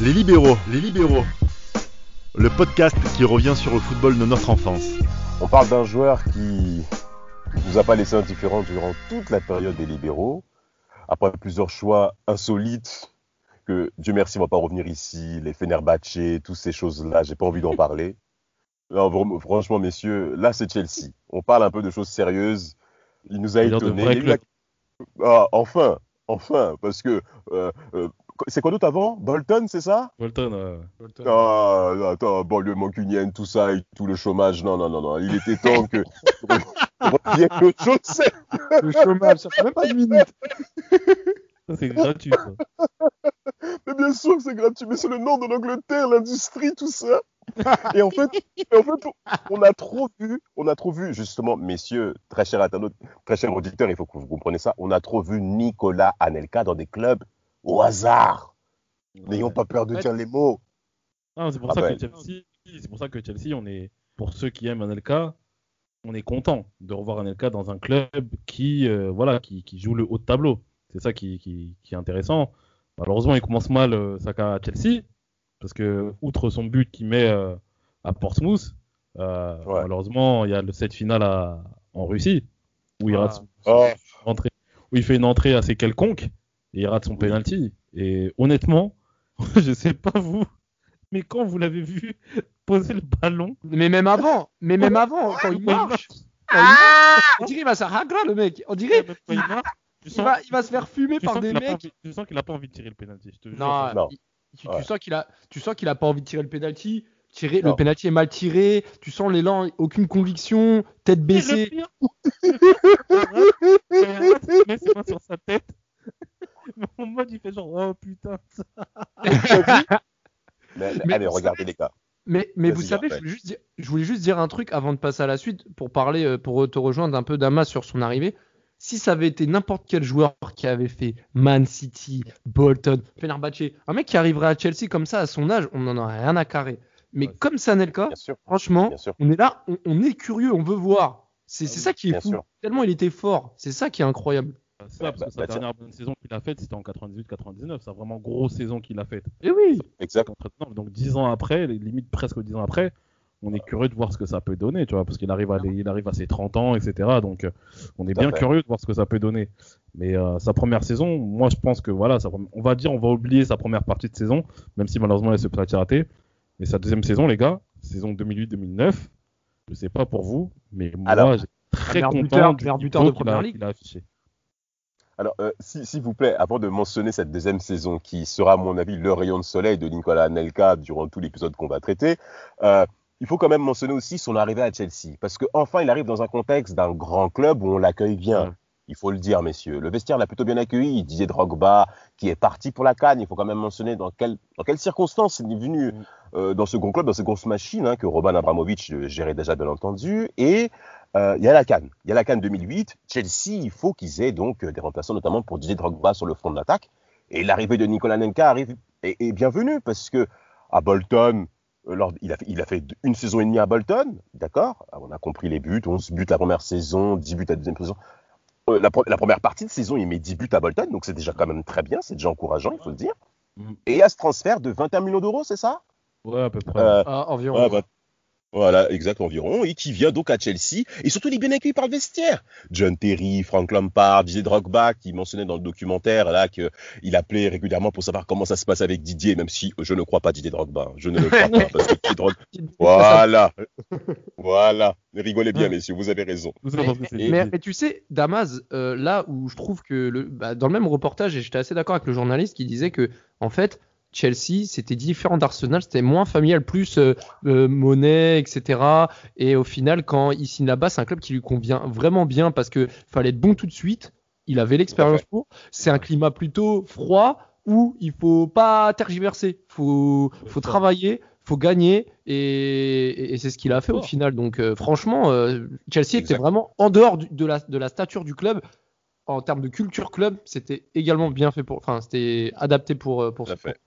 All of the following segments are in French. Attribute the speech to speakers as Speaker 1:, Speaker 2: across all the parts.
Speaker 1: Les libéraux, les libéraux. Le podcast qui revient sur le football de notre enfance.
Speaker 2: On parle d'un joueur qui nous a pas laissé indifférents durant toute la période des libéraux. Après plusieurs choix insolites, que Dieu merci, on va pas revenir ici, les Fenerbahce, toutes ces choses-là, j'ai pas envie d'en parler. Franchement, messieurs, là c'est Chelsea. On parle un peu de choses sérieuses. Il nous a étonnés. Ah, enfin, enfin, parce que euh, euh, c'est quoi d'autre avant? Bolton, c'est ça?
Speaker 3: Bolton, euh,
Speaker 2: Ah, attends, banlieue mancunienne, tout ça et tout le chômage. Non, non, non, non. Il était temps que revienne choses sérieuses.
Speaker 4: Le chômage, ça fait même pas une minute.
Speaker 3: ça c'est gratuit. ça.
Speaker 2: Mais bien sûr que c'est gratuit, mais c'est le nom de l'Angleterre, l'industrie, tout ça. Et en fait, et en fait, on a trop vu, on a trop vu, justement, messieurs, très chers internautes, très chers auditeurs, il faut que vous compreniez ça, on a trop vu Nicolas Anelka dans des clubs au hasard. N'ayons pas peur de
Speaker 4: Ouais.
Speaker 2: dire les mots.
Speaker 3: C'est pour
Speaker 2: Ah
Speaker 3: ça que Chelsea, c'est pour ça que Chelsea, on est, pour ceux qui aiment Anelka, on est content de revoir Anelka dans un club qui, euh, voilà, qui, qui joue le haut de tableau. C'est ça qui, qui, qui est intéressant. Malheureusement, il commence mal euh, sa carrière à Chelsea, parce que outre son but qu'il met euh, à Portsmouth, euh,
Speaker 2: Ouais.
Speaker 3: malheureusement, il y a le set final à- en Russie où il
Speaker 4: Ah.
Speaker 3: rate son-
Speaker 2: Oh.
Speaker 3: entrée- où il fait une entrée assez quelconque et il rate son penalty. Et honnêtement, je sais pas vous, mais quand vous l'avez vu poser le ballon,
Speaker 4: Mais même avant, mais même avant, quand il marche, quand il marche, on dirait il va se ragra le mec. On dirait
Speaker 3: il marche,
Speaker 4: va, il va se faire fumer par des
Speaker 3: qu'il pas
Speaker 4: mecs.
Speaker 3: envie- tu sens qu'il a pas envie de tirer le penalty. Je te jure.
Speaker 4: Non,
Speaker 2: Non.
Speaker 4: il- tu, sens qu'il a, tu sens qu'il a pas envie de tirer le penalty. Tirer, le penalty est mal tiré. Tu sens l'élan, aucune conviction, tête baissée.
Speaker 3: met ses mains sur sa tête. En mode, il fait genre, oh putain.
Speaker 2: Mais,
Speaker 4: Mais
Speaker 2: allez,
Speaker 4: vous
Speaker 2: regardez les gars.
Speaker 4: Mais, vous savez, je voulais, juste dire, je voulais juste dire un truc avant de passer à la suite pour parler, euh, pour te rejoindre un peu Damas sur son arrivée. Si ça avait été n'importe quel joueur qui avait fait Man City, Bolton, Fenerbahce, un mec qui arriverait à Chelsea comme ça à son âge, on n'en aurait rien à carrer. Mais
Speaker 3: Ouais,
Speaker 4: comme c'est Anelka,
Speaker 2: Bien sûr,
Speaker 4: franchement, on est là, on, on est curieux, on veut voir. C'est c'est ça qui est
Speaker 2: Bien
Speaker 4: fou.
Speaker 2: sûr.
Speaker 4: Tellement il était fort. C'est ça qui est incroyable.
Speaker 3: C'est ça, parce
Speaker 2: Bah,
Speaker 3: que sa
Speaker 2: bah,
Speaker 3: dernière bonne saison qu'il a faite, c'était en 98-99. C'est vraiment grosse saison qu'il a faite.
Speaker 4: Et oui.
Speaker 2: Exact.
Speaker 3: Donc 10 ans après, limite presque 10 ans après, on est curieux de voir ce que ça peut donner, tu vois, parce qu'il arrive à, les- il arrive à ses 30 ans, etc. Donc euh, on est bien
Speaker 2: fait.
Speaker 3: curieux de voir ce que ça peut donner. Mais euh, sa première saison, moi je pense que voilà, on va dire, on va oublier sa première partie de saison, même si malheureusement elle s'est peut-être ratée. Mais sa deuxième saison, les gars, saison 2008-2009, je sais pas pour vous, mais moi j'ai très content
Speaker 4: buteur-
Speaker 3: du
Speaker 4: buteur de Première Ligue.
Speaker 3: qu'il a affiché.
Speaker 2: Alors, euh, si- s'il vous plaît, avant de mentionner cette deuxième saison, qui sera, à mon avis, le rayon de soleil de Nicolas Anelka durant tout l'épisode qu'on va traiter, euh, il faut quand même mentionner aussi son arrivée à Chelsea. Parce qu'enfin, il arrive dans un contexte d'un grand club où on l'accueille bien. Il faut le dire, messieurs. Le vestiaire l'a plutôt bien accueilli. Didier Drogba, qui est parti pour la canne. Il faut quand même mentionner dans, quel, dans quelles circonstances il est venu euh, dans ce grand club, dans cette grosse machine hein, que Roman Abramovich gérait déjà, bien entendu. Et il y a la canne. Il y a la canne 2008. Chelsea, il faut qu'ils aient donc euh, des remplaçants, notamment pour Didier Drogba sur le front de l'attaque. Et l'arrivée de Nicolas Nenka arrive est, est bienvenue parce que à Bolton, euh, lors- il, a fait, il a fait une saison et demie à Bolton, d'accord? Ah, On a compris les buts, 11 buts la première saison, 10 buts la deuxième saison. Euh, la, pre- la première partie de saison, il met 10 buts à Bolton, donc c'est déjà quand même très bien, c'est déjà encourageant, il faut le dire.
Speaker 3: Mhm.
Speaker 2: Et il y a ce transfert de 21 millions d'euros, c'est ça?
Speaker 3: Ouais, à peu près.
Speaker 2: Euh,
Speaker 4: Ah, environ.
Speaker 2: Ouais, bah, voilà, exact, environ, et qui vient donc à Chelsea, et surtout il est bien accueilli par le vestiaire. John Terry, Frank Lampard, Didier Drogba, qui mentionnait dans le documentaire là qu'il appelait régulièrement pour savoir comment ça se passe avec Didier, même si je ne crois pas Didier Drogba, hein, je ne le crois pas, parce que Didier Drogba... Voilà, voilà, rigolez bien messieurs, vous avez raison.
Speaker 4: Mais, mais tu sais, Damas, euh, là où je trouve que le, bah, dans le même reportage, et j'étais assez d'accord avec le journaliste qui disait que en fait Chelsea c'était différent d'Arsenal, c'était moins familial, plus euh, euh, monnaie, etc. Et au final, quand il signe là-bas, c'est un club qui lui convient vraiment bien parce que fallait être bon tout de suite. Il avait l'expérience pour. C'est un climat plutôt froid où il faut pas tergiverser, faut faut travailler, faut gagner et, et c'est ce qu'il a fait au final. Donc euh, franchement, euh, Chelsea était vraiment en dehors du- de, la, de la stature du club. En termes de culture club, c'était également bien fait pour, enfin c'était adapté pour euh, pour
Speaker 2: Tout à
Speaker 4: ce
Speaker 2: fait.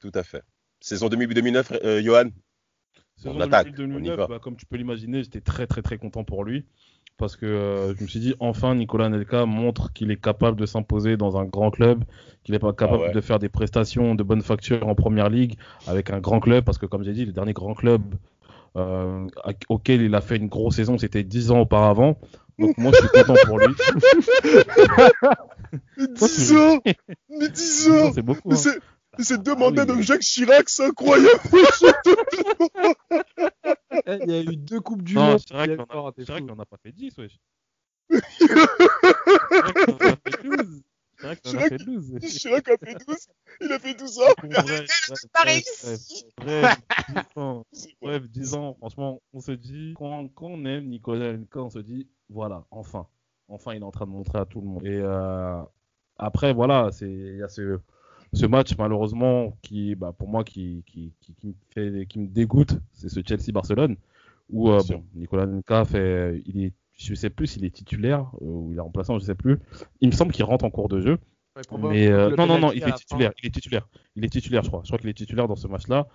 Speaker 2: Tout à fait. Saison 2008-2009, euh, Johan
Speaker 3: Saison
Speaker 2: On attaque,
Speaker 3: 2008-2009,
Speaker 2: on y va.
Speaker 3: bah, comme tu peux l'imaginer, j'étais très très très content pour lui. parce que euh, je me suis dit enfin Nicolas Nelka montre qu'il est capable de s'imposer dans un grand club, qu'il est pas capable
Speaker 2: Ah ouais.
Speaker 3: de faire des prestations de bonne facture en première ligue avec un grand club parce que comme j'ai dit le dernier grand club euh, auquel il a fait une grosse saison c'était 10 ans auparavant. Donc moi je suis content pour lui.
Speaker 1: 10 ans Mais 10 ans
Speaker 3: C'est beaucoup.
Speaker 1: Mais
Speaker 3: hein.
Speaker 1: c'est- mais c'est
Speaker 3: Ah
Speaker 1: de Jacques Chirac, c'est incroyable
Speaker 4: Eh, Il y a eu deux coupes du
Speaker 3: Non,
Speaker 4: monde.
Speaker 3: c'est vrai
Speaker 4: il y a
Speaker 3: qu'on pas fait 10, wesh. C'est qu'on en a fait 12. C'est vrai qu'on en a fait 12.
Speaker 1: Chirac a fait 12, il a fait 12 ans
Speaker 3: Bref, bref, bref, bref, bref, 10 ans. Bref, 10 ans, franchement, on se dit, quand, quand on aime Nicolas Anelka, on se dit, voilà, enfin, enfin, il est en train de montrer à tout le monde. Et euh, après, voilà, c'est, il y a ce, ce match, malheureusement, qui, bah, pour moi, qui, qui, qui, qui me fait, qui me dégoûte, c'est ce Chelsea-Barcelone, où euh, bon, Nicolas Anelka fait, il est, je sais plus s'il est titulaire euh, ou il est remplaçant, je sais plus. Il me semble qu'il rentre en cours de jeu.
Speaker 4: Ouais,
Speaker 3: Mais euh, non, non, non, il est titulaire. Il est titulaire. Il est titulaire, je crois. Je crois qu'il est titulaire dans ce match-là.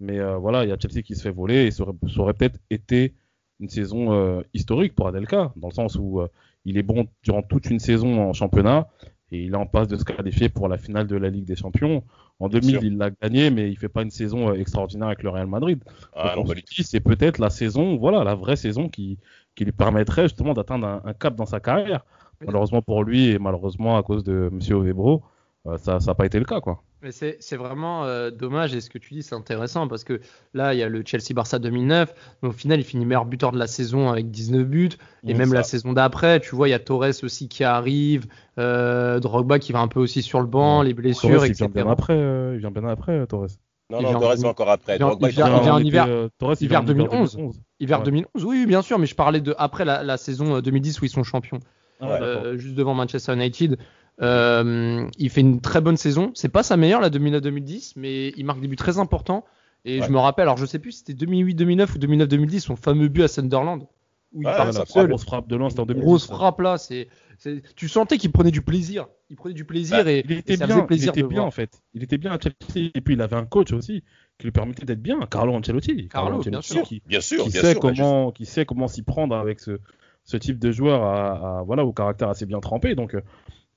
Speaker 3: Mais euh, voilà, il y a Chelsea qui se fait voler et ça aurait, peut-être été une saison euh, historique pour Adelka, dans le sens où euh, il est bon durant toute une saison en championnat et il est en passe de se qualifier pour la finale de la Ligue des Champions. En 2000,
Speaker 2: sûr.
Speaker 3: il l'a gagné, mais il fait pas une saison extraordinaire avec le Real Madrid.
Speaker 2: Ah
Speaker 3: c'est peut-être la saison, voilà, la vraie saison qui, qui lui permettrait justement d'atteindre un, un cap dans sa carrière. Malheureusement pour lui et malheureusement à cause de Monsieur Ovebro, euh, ça n'a pas été le cas, quoi.
Speaker 4: Mais c'est vraiment euh, dommage et ce que tu dis c'est intéressant parce que là il y a le Chelsea-Barça 2009 mais au final il finit meilleur buteur de la saison avec 19 buts et même
Speaker 2: ça.
Speaker 4: la saison d'après tu vois il y a Torres aussi qui arrive euh, Drogba qui va un peu aussi sur le banc les blessures
Speaker 3: Torres, il
Speaker 4: etc.
Speaker 3: vient bien après, il vient bien après, Torres.
Speaker 2: Non,
Speaker 4: Il
Speaker 2: non,
Speaker 4: vient-
Speaker 2: Torres va encore après.
Speaker 4: il vient- vient-
Speaker 2: vient-
Speaker 4: vient en hiver-
Speaker 3: euh,
Speaker 4: hiver
Speaker 3: vient en
Speaker 4: 2011. Hiver
Speaker 3: Ouais.
Speaker 4: 2011 oui bien sûr mais je parlais de après la, la saison euh, 2010 où ils sont champions
Speaker 3: Ah,
Speaker 4: euh, juste devant Manchester United. Euh, il fait une très bonne saison. C'est pas sa meilleure la 2009-2010, mais il marque des buts très importants. Et
Speaker 2: Ouais.
Speaker 4: je me rappelle, alors je sais plus si c'était 2008-2009 ou 2009-2010, son fameux but à Sunderland. Où il
Speaker 2: Ouais,
Speaker 4: part
Speaker 2: ça
Speaker 3: Voilà,
Speaker 4: tout seul.
Speaker 3: grosse frappe de c'était en 2010.
Speaker 4: Grosse frappe là. C'est, c'est- tu sentais qu'il prenait du plaisir. Il prenait du plaisir
Speaker 2: Bah,
Speaker 4: et,
Speaker 3: Il
Speaker 4: et
Speaker 3: était
Speaker 4: ça
Speaker 3: bien,
Speaker 4: faisait plaisir
Speaker 3: il était
Speaker 4: de
Speaker 3: bien
Speaker 4: voir.
Speaker 3: en fait. Il était bien à Chelsea et puis il avait un coach aussi qui lui permettait d'être bien, Carlo Ancelotti.
Speaker 4: Carlo, bien
Speaker 3: Ancelotti
Speaker 4: sûr.
Speaker 3: qui,
Speaker 2: Bien sûr,
Speaker 3: qui
Speaker 2: bien
Speaker 3: sait
Speaker 2: sûr.
Speaker 3: comment, qui sait comment s'y prendre avec ce, ce type de joueur à, à- voilà au caractère assez bien trempé. Donc euh,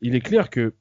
Speaker 3: il est clair que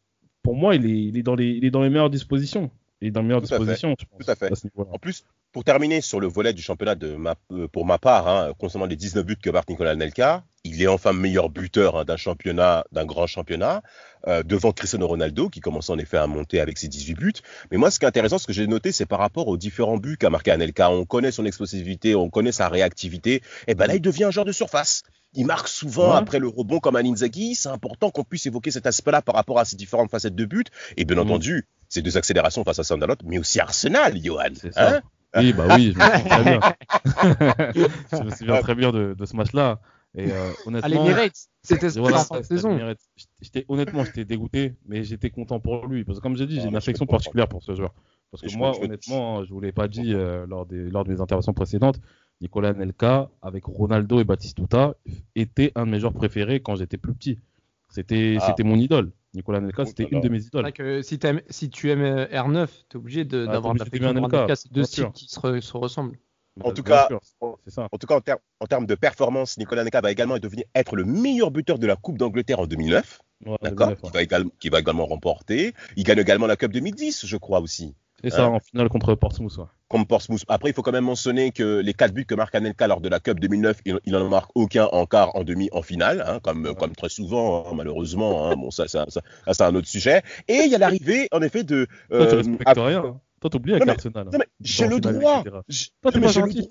Speaker 3: pour moi il est, il est dans les, il est dans les meilleures dispositions. Est dans les meilleures
Speaker 2: Tout à fait,
Speaker 3: dispositions. je pense,
Speaker 2: tout à fait. En plus, pour terminer sur le volet du championnat de ma, euh, pour ma part, hein, concernant les 19 buts que marque Nicolas Nelka, il est enfin meilleur buteur hein, d'un championnat, d'un grand championnat, euh, devant Cristiano Ronaldo, qui commence en effet à monter avec ses 18 buts. Mais moi, ce qui est intéressant, ce que j'ai noté, c'est par rapport aux différents buts qu'a marqué Anelka. On connaît son explosivité, on connaît sa réactivité. Et ben là, il devient un joueur de surface. Il marque souvent
Speaker 3: Ouais.
Speaker 2: après le rebond comme un Inzaghi. C'est important qu'on puisse évoquer cet aspect-là par rapport à ces différentes facettes de buts. Et bien
Speaker 3: Mhm.
Speaker 2: entendu, ces deux accélérations face à Sunderland, mais aussi Arsenal, Johan.
Speaker 3: C'est ça.
Speaker 2: Hein
Speaker 3: Oui, bah oui, je me souviens très bien. je me souviens très bien de, de ce match-là. Et euh, honnêtement,
Speaker 4: c'était
Speaker 3: voilà,
Speaker 4: en fin de saison.
Speaker 3: J'étais honnêtement, j'étais dégoûté, mais j'étais content pour lui parce que comme j'ai dit,
Speaker 2: Ah,
Speaker 3: j'ai une
Speaker 2: je
Speaker 3: affection particulière pour ce joueur. Parce que moi, honnêtement, je vous l'ai pas dit euh, lors des lors de mes interventions précédentes, Nicolas Nelka avec Ronaldo et Batistuta était un de mes joueurs préférés quand j'étais plus petit. C'était
Speaker 2: Ah.
Speaker 3: c'était mon idole. Nicolas Nelka,
Speaker 2: Oh
Speaker 3: c'était une de mes
Speaker 4: C'est
Speaker 3: idoles.
Speaker 4: vrai que si, tu aimes euh, R9, t'es obligé de-
Speaker 3: Ah,
Speaker 4: d'avoir
Speaker 3: obligé Anelka,
Speaker 4: Anelka. C'est deux styles qui se, se ressemblent.
Speaker 2: En tout cas,
Speaker 3: sûr, c'est ça.
Speaker 2: En tout cas, en, ter- en termes de performance, Nicolas Neka va également devenir être le meilleur buteur de la Coupe d'Angleterre en 2009,
Speaker 3: Ouais,
Speaker 2: d'accord
Speaker 3: 2009, ouais.
Speaker 2: qui, va également, qui va également remporter. Il gagne également la Cup 2010, je crois aussi,
Speaker 3: C'est ça
Speaker 2: Hein
Speaker 3: en finale contre Portsmouth. ouais.
Speaker 2: comme Portsmouth. Après, il faut quand même mentionner que les quatre buts que marque Anelka lors de la Cup 2009, il, il en marque aucun en quart, en demi, en finale, hein, comme,
Speaker 3: Ouais.
Speaker 2: comme très souvent, hein, malheureusement. hein. bon, ça, ça, ça, ça, c'est un autre sujet. Et il y a l'arrivée, en effet, de.
Speaker 3: Toi, tu
Speaker 2: euh,
Speaker 3: respectes
Speaker 2: à-
Speaker 3: rien. hein. Toi, t'oublies avec Arsenal.
Speaker 2: j'ai le droit.
Speaker 3: Toi, t'es pas
Speaker 2: j'ai le
Speaker 3: gentil,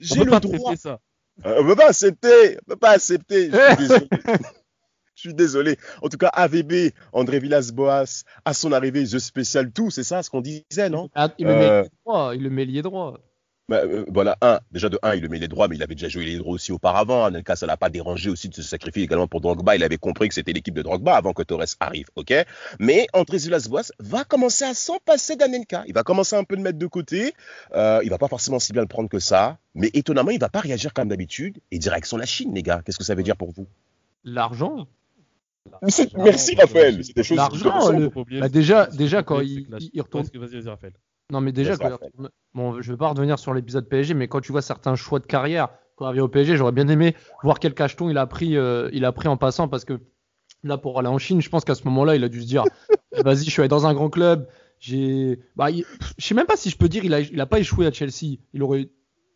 Speaker 2: J'ai le droit.
Speaker 3: ça.
Speaker 2: Euh, on peut pas accepter, on peut pas accepter. Je suis désolé. Je suis désolé. En tout cas, AVB, André Villas-Boas, à son arrivée, jeu spécial tout, c'est ça ce qu'on disait, non?
Speaker 4: Ah, il, le
Speaker 2: Euh,
Speaker 4: met ailier droit, il le met ailier droit.
Speaker 2: Bah, euh, Voilà, un, déjà de un, il le met les droits, mais il avait déjà joué les droits aussi auparavant. Anelka, ça l'a pas dérangé aussi de se sacrifier également pour Drogba. Il avait compris que c'était l'équipe de Drogba avant que Torres arrive, ok? Mais André Villas-Boas va commencer à s'en passer d'Anelka. Il va commencer un peu de mettre de côté. Euh, il va pas forcément si bien le prendre que ça, mais étonnamment, il va pas réagir comme d'habitude et direction la Chine, les gars. Qu'est-ce que ça veut dire pour vous?
Speaker 4: L'argent.
Speaker 2: C'est- Merci Raphaël, c'est des choses
Speaker 4: L'argent,
Speaker 2: que-
Speaker 4: le- bah
Speaker 3: c'est-
Speaker 4: déjà- déjà, quand il- retourne-
Speaker 3: Vas-y, Raphaël.
Speaker 4: Non, mais déjà, quand, bon, je veux pas revenir sur l'épisode PSG, mais quand tu vois certains choix de carrière, quand il revient au PSG. J'aurais bien aimé voir quel cacheton il a pris, euh, il a pris en passant parce que là, pour aller en Chine, je pense qu'à ce moment-là, il a dû se dire eh, vas-y, je suis allé dans un grand club. J'ai, bah, il- je sais même pas si je peux dire il a, il a pas échoué à Chelsea. Il aurait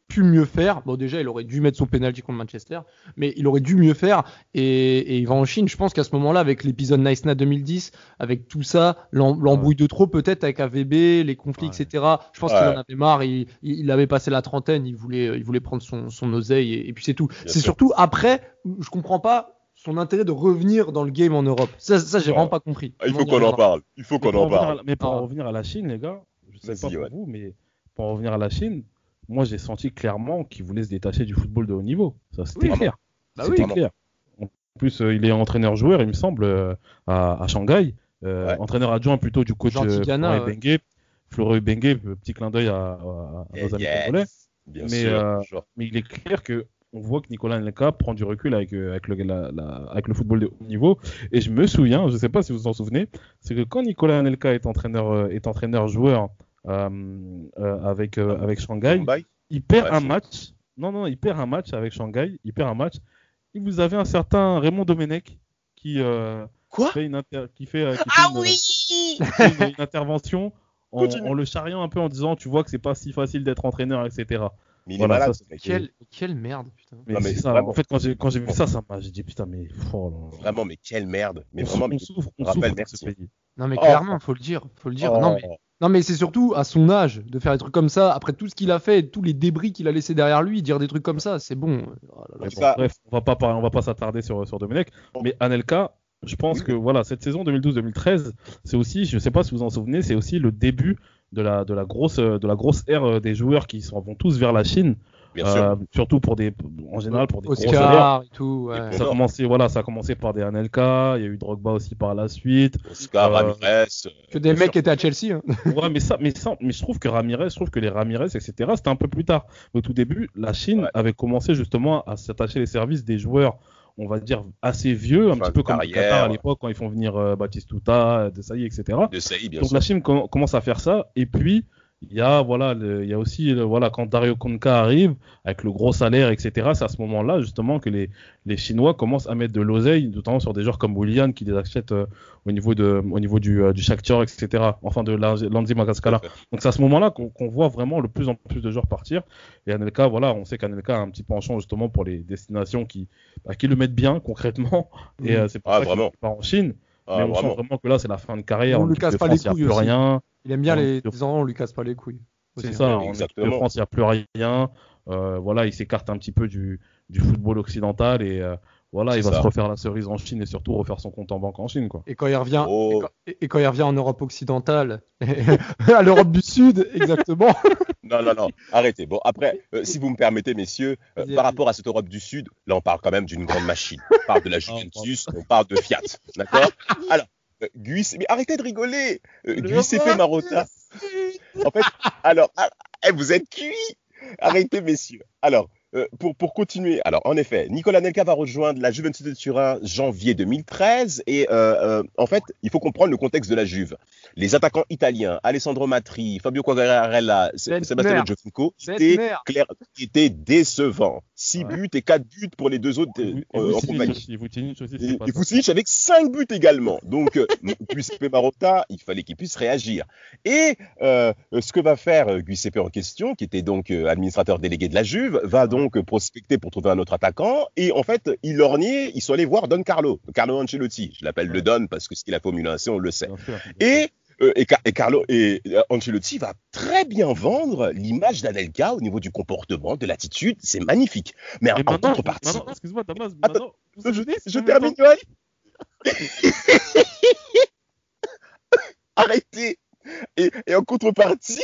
Speaker 4: pu mieux faire. Bon, déjà, il aurait dû mettre son penalty contre Manchester, mais il aurait dû mieux faire. Et, et il va en Chine. Je pense qu'à ce moment-là, avec l'épisode Nice Na 2010, avec tout ça, l'em- l'embrouille de trop peut-être avec AVB, les conflits,
Speaker 3: Ouais.
Speaker 4: etc. Je pense
Speaker 2: Ouais.
Speaker 4: qu'il en avait marre. Il, avait passé la trentaine. Il voulait, il voulait prendre son, son oseille et, et puis c'est tout. C'est surtout après, je comprends pas son intérêt de revenir dans le game en Europe. Ça, ça j'ai
Speaker 2: Ouais.
Speaker 4: vraiment pas compris.
Speaker 2: Ah, Il faut qu'on en parle. Il faut qu'on en parle.
Speaker 3: mais pour
Speaker 4: Ah.
Speaker 3: en revenir à la Chine, les gars, je sais pas pour
Speaker 2: ouais.
Speaker 3: vous, mais pour en revenir à la Chine, moi j'ai senti clairement qu'il voulait se détacher du football de haut niveau. Ça c'était
Speaker 4: Oui,
Speaker 3: clair.
Speaker 4: Bah
Speaker 3: C'était
Speaker 4: oui.
Speaker 3: clair. En plus, euh, il est entraîneur-joueur, il me semble, euh, à, à Shanghai. Euh,
Speaker 2: Ouais.
Speaker 3: Entraîneur adjoint plutôt du coach euh, Florent
Speaker 4: ouais.
Speaker 3: Bengue. Florent Bengue, petit clin d'œil à, à- à nos amis
Speaker 2: Yes.
Speaker 3: congolais.
Speaker 2: Bien
Speaker 3: Mais, euh, Mais il est clair que on voit que Nicolas Anelka prend du recul avec, avec, le, la- la- avec le football de haut niveau. Et je me souviens, je ne sais pas si vous vous en souvenez, c'est que quand Nicolas Anelka est entraîneur, est entraîneur joueur avec, euh, avec Shanghai,
Speaker 2: Mumbai
Speaker 3: il perd
Speaker 2: Ouais,
Speaker 3: un match. Non, non, il perd un match avec Shanghai. Il perd un match. Et vous avez un certain Raymond Domenech qui euh,
Speaker 2: Quoi?
Speaker 3: fait une inter- qui fait, euh, qui fait
Speaker 2: Ah
Speaker 3: une-
Speaker 2: oui
Speaker 3: une, une intervention en, le charriant un peu en disant tu vois que c'est pas si facile d'être entraîneur, etc.
Speaker 2: Mais il est
Speaker 3: Voilà,
Speaker 2: malade,
Speaker 3: ça,
Speaker 2: ce mec.
Speaker 4: Quelle, quelle merde, putain.
Speaker 3: Mais,
Speaker 2: Non, mais
Speaker 3: c'est ça.
Speaker 2: vraiment.
Speaker 3: En fait, quand j'ai quand j'ai vu ça, ça m'a j'ai dit putain mais oh.
Speaker 2: Vraiment, mais quelle merde. Mais
Speaker 3: on,
Speaker 2: vraiment,
Speaker 3: on
Speaker 2: mais-
Speaker 3: souffre, on
Speaker 2: rappelle,
Speaker 3: souffre dans
Speaker 2: merci.
Speaker 3: ce pays.
Speaker 4: Non mais
Speaker 2: Oh.
Speaker 4: clairement, faut le dire, faut le dire.
Speaker 2: Oh.
Speaker 4: Non mais non mais c'est surtout à son âge de faire des trucs comme ça après tout ce qu'il a fait, et tous les débris qu'il a laissé derrière lui, dire des trucs comme ça, c'est bon. Oh là là.
Speaker 2: Mais
Speaker 3: Bon,
Speaker 2: ça-
Speaker 3: Bref, on va pas on va pas s'attarder sur sur Domenech, mais Anelka, je pense
Speaker 2: Oui.
Speaker 3: que voilà cette saison 2012-2013, c'est aussi, je sais pas si vous en souvenez, c'est aussi le début de la de la grosse de la grosse ère euh, des joueurs qui s'en vont tous vers la Chine,
Speaker 2: Bien
Speaker 3: euh, surtout pour des en général pour des gros salaires.
Speaker 4: Oscar et tout. ouais.
Speaker 3: Ça a commencé voilà, ça a commencé par des Anelka, il y a eu Drogba aussi par la suite.
Speaker 2: Oscar,
Speaker 3: euh,
Speaker 2: Ramirez. euh,
Speaker 4: Que des mecs
Speaker 2: sûr.
Speaker 4: étaient à Chelsea. hein.
Speaker 3: Ouais, mais ça, mais ça, mais je trouve que Ramirez, je trouve que les Ramirez, etc., c'était un peu plus tard. Au tout début, la Chine
Speaker 2: Ouais.
Speaker 3: avait commencé justement à s'attacher les services des joueurs, on va dire assez vieux, un petit peu comme le
Speaker 2: carrière,
Speaker 3: Qatar à l'époque quand ils font venir euh, Batistuta, Desailly, etc.
Speaker 2: De Saï, bien
Speaker 3: Donc
Speaker 2: sûr.
Speaker 3: la Chine com- commence à faire ça, et puis il y a voilà, le- il y a aussi le- voilà quand Dario Konka arrive avec le gros salaire, etc. C'est à ce moment-là justement que les les Chinois commencent à mettre de l'oseille, notamment sur des joueurs comme Willian qui les achètent euh, au niveau de au niveau du euh, du Shakhtar, etc. Enfin de la- Lanzi Makaskala. Donc c'est à ce moment-là qu'on qu'on voit vraiment le plus en plus de joueurs partir. Et Anelka, voilà, on sait qu'Anelka a un petit penchant justement pour les destinations qui, bah, qui le mettent bien concrètement. Et euh, c'est pour
Speaker 2: Ah,
Speaker 3: ça qu'il
Speaker 2: vraiment.
Speaker 3: part en Chine.
Speaker 2: Ah,
Speaker 3: mais on
Speaker 2: vraiment.
Speaker 3: sent vraiment que là, c'est la fin de carrière.
Speaker 4: On
Speaker 3: équipe
Speaker 4: casse pas
Speaker 3: France,
Speaker 4: les
Speaker 3: il n'y a
Speaker 4: couilles
Speaker 3: plus
Speaker 4: aussi.
Speaker 3: rien.
Speaker 4: Il aime bien
Speaker 3: Ouais,
Speaker 4: les où on lui casse pas les couilles.
Speaker 3: C'est
Speaker 4: Aussi.
Speaker 3: ça. En équipe de
Speaker 2: exactement.
Speaker 3: France, il n'y a plus rien. Euh, voilà, il s'écarte un petit peu du, du football occidental et euh, voilà, il va
Speaker 2: ça.
Speaker 3: se refaire la cerise en Chine et surtout refaire son compte en banque en Chine, quoi.
Speaker 4: Et quand il revient,
Speaker 2: Oh.
Speaker 4: et, quand, et quand il revient en Europe occidentale, à l'Europe du Sud, exactement.
Speaker 2: Non, non, non, arrêtez. Bon, après, euh, si vous me permettez, messieurs, euh, par rapport à cette Europe du Sud, là, on parle quand même d'une grande machine. On parle de la Juventus, on parle de Fiat. D'accord? Alors, Guis, mais arrêtez de rigoler euh, Giuseppe Marotta. En fait, alors, ah, eh, vous êtes cuits Arrêtez, messieurs. Alors, euh, pour, pour continuer, alors en effet, Nicolas Nelka va rejoindre la Juventus de Turin janvier 2013 et euh, euh, en fait, il faut comprendre le contexte de la Juve. Les attaquants italiens, Alessandro Matri, Fabio Quagliarella, Sébastien. Giovinco, étaient
Speaker 4: Mer.
Speaker 2: clair, étaient décevants. 6
Speaker 3: Ouais.
Speaker 2: buts et 4 buts pour les deux autres
Speaker 3: Et Vu- et
Speaker 2: en compagnie. Et. Vucinic avec 5 buts également. Donc, Giuseppe Marotta, il fallait qu'il puisse réagir. Et euh, ce que va faire Giuseppe en question, qui était donc euh, administrateur délégué de la Juve, va donc euh, prospecter pour trouver un autre attaquant. Et en fait, il lorgnait, ils sont allés voir Don Carlo, Carlo Ancelotti. Je l'appelle le. Don parce que ce qu'il a Formule 1, c'est on le sait. Et, euh, et, Ca- et Carlo et euh, Ancelotti va très bien vendre l'image d'Anelka au niveau du comportement, de l'attitude. C'est magnifique. Mais en, contrepartie,
Speaker 3: excuse-moi,
Speaker 2: Attends, je, termine, Joël. Arrêtez. Et, et en contrepartie,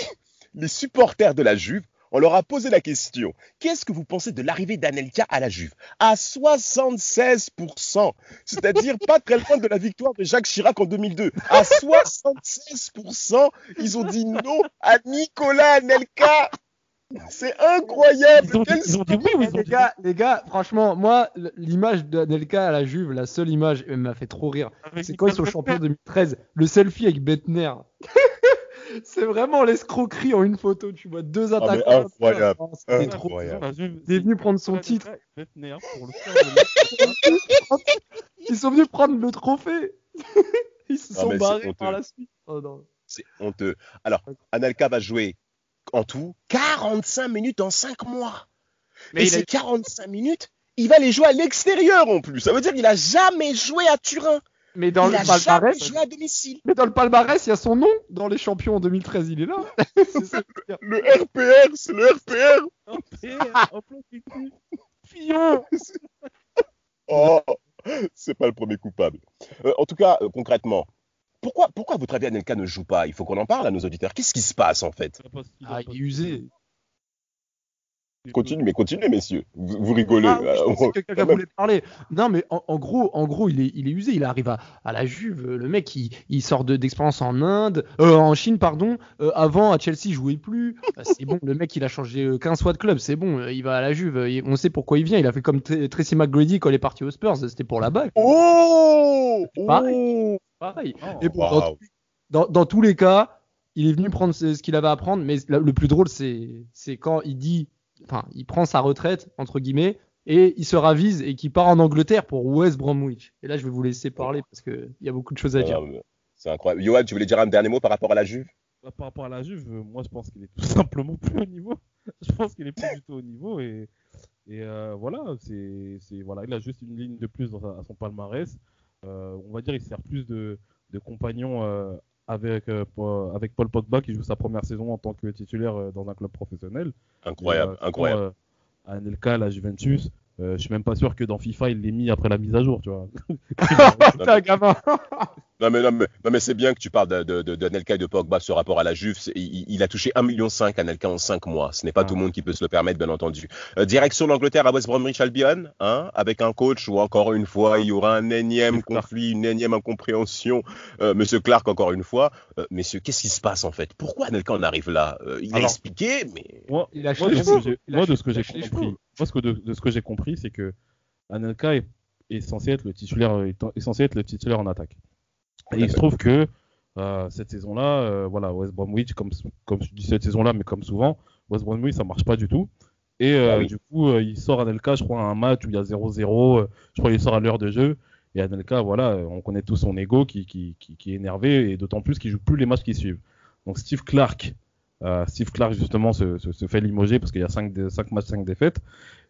Speaker 2: les supporters de la Juve, on leur a posé la question qu'est-ce que vous pensez de l'arrivée d'Anelka à la Juve? À 76%, c'est-à-dire pas très loin de la victoire de Jacques Chirac en 2002. À 76%, ils ont dit non à Nicolas Anelka. C'est incroyable.
Speaker 3: Ils ont dit,
Speaker 2: Quel
Speaker 3: ils ont dit oui ou ils ont
Speaker 4: les
Speaker 3: dit
Speaker 4: gars, les gars, franchement, moi, l'image d'Anelka à la Juve, la seule image, elle m'a fait trop rire.
Speaker 3: avec
Speaker 4: C'est quand ils sont champions
Speaker 3: Pepe
Speaker 4: 2013, le selfie avec Bettner. C'est vraiment l'escroquerie en une photo. Tu vois deux
Speaker 2: Ah, mais
Speaker 4: attaquants.
Speaker 2: incroyable.
Speaker 4: C'était trop.
Speaker 2: Incroyable.
Speaker 4: Il est venu prendre son titre. Ils sont venus prendre le trophée. Ils se
Speaker 2: Ah,
Speaker 4: sont barrés par la suite. Oh non.
Speaker 2: C'est honteux. Alors, Anelka va jouer en tout 45 minutes en 5 mois.
Speaker 4: Mais
Speaker 2: Et
Speaker 4: a-
Speaker 2: ces 45 minutes, il va les jouer à l'extérieur en plus. Ça veut dire qu'il a jamais joué à Turin.
Speaker 4: Mais dans
Speaker 2: il
Speaker 4: le palmarès,
Speaker 2: joué à domicile.
Speaker 4: mais dans le palmarès, il y a son nom dans les champions en 2013. Il est là. Ça.
Speaker 2: Le RPR, c'est le RPR.
Speaker 3: Un PR, un plan fictif. Fillon
Speaker 2: Oh, c'est pas le premier coupable. Euh, en tout cas, euh, concrètement, pourquoi, pourquoi à votre avis Anelka ne joue pas? Il faut qu'on en parle à nos auditeurs. Qu'est-ce qui se passe en fait?
Speaker 4: Ah, il est usé.
Speaker 2: Continue, mais continuez, messieurs. Vous, vous rigolez.
Speaker 4: Ah oui, je
Speaker 2: Euh,
Speaker 4: que quelqu'un voulait parler. Non, mais en, en gros, en gros, il est, il est usé. Il arrive à, à la Juve. Le mec, il, il sort de- d'expérience en Inde, euh, en Chine, pardon. Euh, avant, à Chelsea, il jouait plus. Bah, c'est bon. Le mec, il a changé euh, 15 fois de club. C'est bon. euh, Il va à la Juve. euh, il- On sait pourquoi il vient. Il a fait comme Tracy McGrady quand il est parti aux Spurs. C'était pour la bague.
Speaker 2: Oh,
Speaker 4: Pareil.
Speaker 2: Oh
Speaker 4: Pareil.
Speaker 3: Oh,
Speaker 4: Et bon, dans, dans- dans tous les cas, il est venu prendre ce, qu'il avait à prendre. Mais le, le plus drôle, c'est c'est quand il dit, enfin, il prend sa retraite entre guillemets et il se ravise et qu'il part en Angleterre pour West Bromwich. Et là, je vais vous laisser parler parce que il y a beaucoup de choses à dire.
Speaker 2: C'est incroyable. Johan, tu voulais dire un dernier mot par rapport à la Juve?
Speaker 3: Bah, par rapport à la Juve, euh, moi je pense qu'il est tout simplement plus au niveau. Je pense qu'il est plus du tout au niveau et, et euh, voilà, c'est voilà, il a juste une ligne de plus dans sa- à son palmarès. Euh, on va dire il sert plus de, de compagnon euh, avec euh, avec Paul Pogba qui joue sa première saison en tant que titulaire euh, dans un club professionnel.
Speaker 2: Incroyable,
Speaker 3: Et, euh,
Speaker 2: incroyable.
Speaker 3: Anelka, la Juventus, euh, je suis même pas sûr que dans FIFA il l'ait mis après la mise à jour, tu vois.
Speaker 4: Putain, gamin.
Speaker 2: Non mais, non, mais, non, mais c'est bien que tu parles de, de, de, d'Anelka et de Pogba, ce rapport à la Juve. Il, il a touché 1,5 million Anelka en 5 mois. Ce n'est pas
Speaker 3: Ah.
Speaker 2: tout le monde qui peut se le permettre, bien entendu. Euh, direction l'Angleterre à West Bromwich Albion, hein, avec un coach où encore une fois il y aura un énième conflit, une énième incompréhension. Euh, Monsieur Clark, encore une fois. Euh, messieurs, qu'est-ce qui se passe en fait? Pourquoi Anelka en arrive là? Euh, Il a
Speaker 3: Alors-
Speaker 2: expliqué, mais...
Speaker 3: Moi,
Speaker 4: Il a
Speaker 3: moi, de ce que j'ai-
Speaker 4: Il a
Speaker 3: moi, de
Speaker 4: ch-
Speaker 3: ce que
Speaker 4: il a
Speaker 3: j'ai
Speaker 4: les
Speaker 3: compris, moi, ce que de, de ce que j'ai compris, c'est que Anelka est, est censé être le titulaire, est, est censé être le titulaire en attaque. Et il se trouve que euh, cette saison-là, euh, voilà, West Bromwich, comme comme je dis cette saison-là, mais comme souvent, West Bromwich ça marche pas du tout. Et euh,
Speaker 2: Ah oui.
Speaker 3: du coup, euh, il sort Anelka, je crois, à un match où il y a 0-0. euh, je crois qu'il sort à l'heure de jeu. Et Anelka, voilà, on connaît tous son ego qui, qui, qui, qui est énervé et d'autant plus qu'il joue plus les matchs qui suivent. Donc Steve Clark, euh, Steve Clark justement se, se, se fait limoger parce qu'il y a 5 cinq matchs, 5 défaites.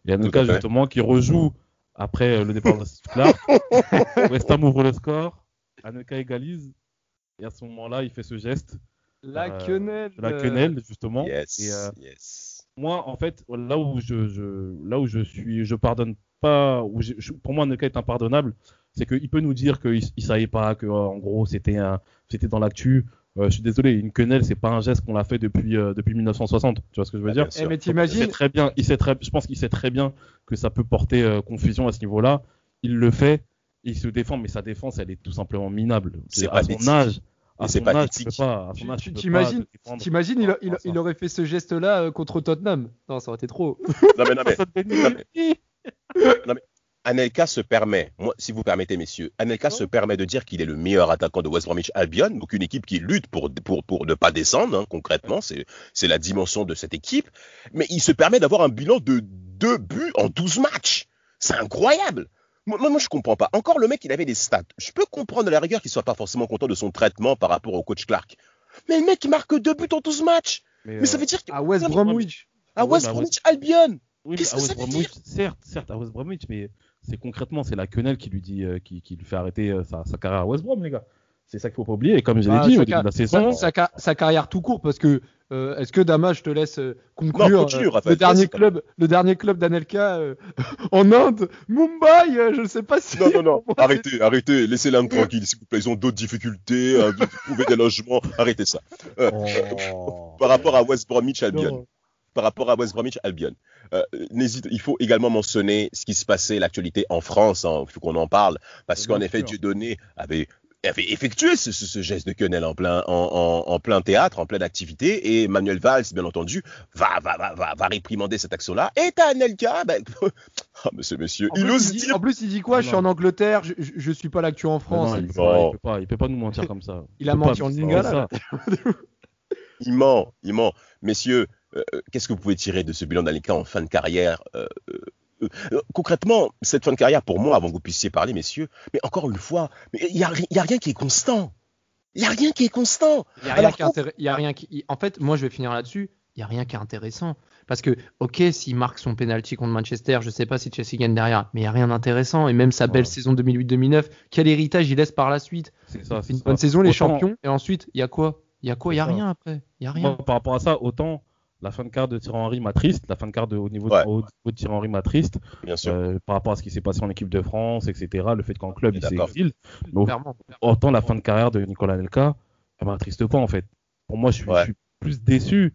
Speaker 3: Et Anelka justement qui rejoue après le départ de Steve Clark. West Ham ouvre le score, Anelka égalise et à ce moment-là il fait ce geste
Speaker 4: La
Speaker 3: Euh,
Speaker 4: quenelle.
Speaker 3: la justement.
Speaker 2: Yes,
Speaker 3: Et, euh,
Speaker 2: yes.
Speaker 3: moi, en fait, là où je, je, là où je suis, je pardonne pas, où j'ai- je- pour moi, Anelka est impardonnable, c'est qu'il peut nous dire qu'il il savait pas que, euh, en gros, c'était un, c'était dans l'actu. Euh, je suis désolé, une quenelle, c'est pas un geste qu'on a fait depuis, euh, depuis 1960. Tu vois ce que je veux
Speaker 2: Ah,
Speaker 3: dire?
Speaker 4: Eh, mais
Speaker 3: Il sait
Speaker 4: t'imagines
Speaker 3: très bien, il sait très, je pense qu'il sait très bien que ça peut porter euh, confusion à ce niveau-là. Il le fait, il se défend, mais sa défense, elle est tout simplement minable.
Speaker 2: C'est
Speaker 3: à son âge. À son âge, tu peux pas,
Speaker 4: t'imagines- il, il, aurait fait ce geste-là euh, contre Tottenham? Non, ça aurait été trop.
Speaker 2: Non mais, non, mais, Anelka se permet, moi, si vous permettez, messieurs, Anelka se permet de dire qu'il est le meilleur attaquant de West Bromwich Albion, donc une équipe qui lutte pour, pour, pour ne pas descendre, hein, concrètement, c'est, c'est la dimension de cette équipe, mais il se permet d'avoir un bilan de deux buts en 12 matchs. C'est incroyable. Moi, je comprends pas. Encore le mec, il avait des stats. Je peux comprendre à la rigueur qu'il soit pas forcément content de son traitement par rapport au coach Clark. Mais le mec, il marque deux buts en 12 matchs. Mais ça
Speaker 3: euh,
Speaker 2: veut dire qu'à
Speaker 4: À West Bromwich.
Speaker 2: West
Speaker 3: ouais, bah,
Speaker 2: Bromwich Albion,
Speaker 3: Oui,
Speaker 2: Qu'est-ce
Speaker 3: mais
Speaker 2: que
Speaker 3: à
Speaker 2: ça
Speaker 3: West
Speaker 2: veut
Speaker 3: Bromwich, certes, certes, à West Bromwich, mais c'est concrètement, c'est la quenelle qui lui dit, euh, qui, qui lui fait arrêter euh, sa, sa carrière à West Brom, les gars. C'est ça qu'il faut pas oublier. Et comme je l'ai
Speaker 4: Bah,
Speaker 3: dit
Speaker 4: sa
Speaker 3: au début
Speaker 4: ca-
Speaker 3: de la saison,
Speaker 4: sa, sa ca- sa carrière tout court parce que euh, est-ce que Dama je te laisse euh, conclure
Speaker 2: Non, continue,
Speaker 4: euh,
Speaker 2: Raphaël,
Speaker 4: le dernier club le dernier club d'Anelka euh, en Inde? Mumbai euh, je ne sais pas si
Speaker 2: Non, non, non, arrêtez, arrêtez, laissez l'âme tranquille, s'il vous plaît, ils ont d'autres difficultés, à trouver des logements, arrêtez ça.
Speaker 3: Oh.
Speaker 2: Par rapport à West Bromwich Albion,
Speaker 4: non.
Speaker 2: par rapport à West Bromwich Albion, euh, n'hésite, il faut également mentionner ce qui se passait, l'actualité en France, hein, il faut qu'on en parle, parce
Speaker 3: Bien
Speaker 2: qu'en effet. Dieudonné avait, avait effectué ce, ce- ce geste de quenelle en plein, en, en- en plein théâtre, en pleine activité, et Manuel Valls, bien entendu, va, va, va, va, va réprimander cette action-là, et t'as Anelka, ben, ah, monsieur, monsieur,
Speaker 4: En
Speaker 2: il
Speaker 4: plus,
Speaker 2: ose
Speaker 4: il dit,
Speaker 2: dire
Speaker 4: en plus, il dit quoi?
Speaker 3: Non,
Speaker 4: Je suis en Angleterre, je, je, je suis pas l'actu en France.
Speaker 3: non, il,
Speaker 4: il,
Speaker 3: peut pas, il peut pas, il peut pas nous mentir comme ça.
Speaker 4: Il a menti en lingala.
Speaker 2: Il ment, il ment. Messieurs, euh, qu'est-ce que vous pouvez tirer de ce bilan d'Anelka en fin de carrière euh, euh, euh, concrètement, cette fin de carrière, pour moi, avant que vous puissiez parler, messieurs, mais encore une fois, il n'y a, y a rien qui est constant. Il n'y a rien qui est constant.
Speaker 4: Il y a rien
Speaker 2: Alors,
Speaker 4: qui est intér- il y a rien qui. En fait, moi, je vais finir là-dessus. Il y a rien qui est intéressant. Parce que, ok, s'il marque son penalty contre Manchester, je sais pas si Chelsea gagne derrière, mais il y a rien d'intéressant. Et même sa belle
Speaker 3: Ouais.
Speaker 4: saison 2008-2009, quel héritage il laisse par la suite
Speaker 3: C'est ça.
Speaker 4: Une
Speaker 3: ça.
Speaker 4: bonne saison, les
Speaker 3: Autant-
Speaker 4: champions, et ensuite, il y a quoi Il y a quoi Il y a rien après. Il y a
Speaker 3: Moi,
Speaker 4: rien.
Speaker 3: par rapport à ça, autant la fin de carte de Thierry Henry m'a triste, la fin de carte de- au niveau,
Speaker 2: Ouais.
Speaker 3: de, au niveau de Thierry Henry m'a triste,
Speaker 2: Bien sûr.
Speaker 3: euh, par rapport à ce qui s'est passé en équipe de France, etc. Le fait qu'en club il
Speaker 2: D'accord.
Speaker 3: s'exile. Autant la fin de carrière de Nicolas Nelka, elle m'attriste pas en fait. Pour moi, je suis,
Speaker 2: Ouais.
Speaker 3: je suis plus déçu.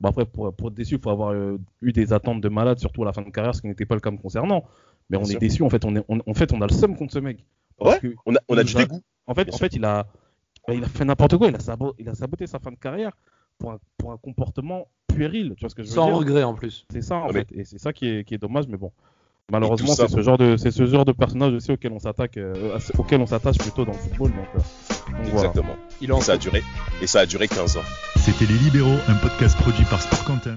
Speaker 3: Bon, après, pour, pour être déçu, il faut avoir euh, eu des attentes de malade, surtout à la fin de carrière, ce qui n'était pas le cas me concernant. Mais
Speaker 2: Bien
Speaker 3: on
Speaker 2: sûr.
Speaker 3: est déçu, en fait, on, est, on- en fait, on a le seum contre ce mec. Parce
Speaker 2: Ouais.
Speaker 3: que,
Speaker 2: On a, on a
Speaker 3: il
Speaker 2: du dégoût.
Speaker 3: en fait,
Speaker 2: Bien
Speaker 3: en
Speaker 2: sûr.
Speaker 3: fait, il a, bah, il a fait n'importe quoi, il a, sabo- il a saboté sa fin de carrière pour un, pour un comportement puéril. Tu vois ce que je veux
Speaker 4: Sans
Speaker 3: dire
Speaker 4: regret en plus.
Speaker 3: C'est ça, en
Speaker 2: Ah, mais-
Speaker 3: fait. Et c'est ça qui est, qui est dommage, mais bon. Malheureusement, c'est ce genre de, c'est ce genre de personnage aussi auquel on s'attaque, euh, auquel on s'attache plutôt dans le football. Donc, euh, donc voilà.
Speaker 2: Exactement.
Speaker 4: Il en
Speaker 2: ça a duré. Et ça a duré 15 ans.
Speaker 1: C'était Les Libéraux, un podcast produit par Sport Content.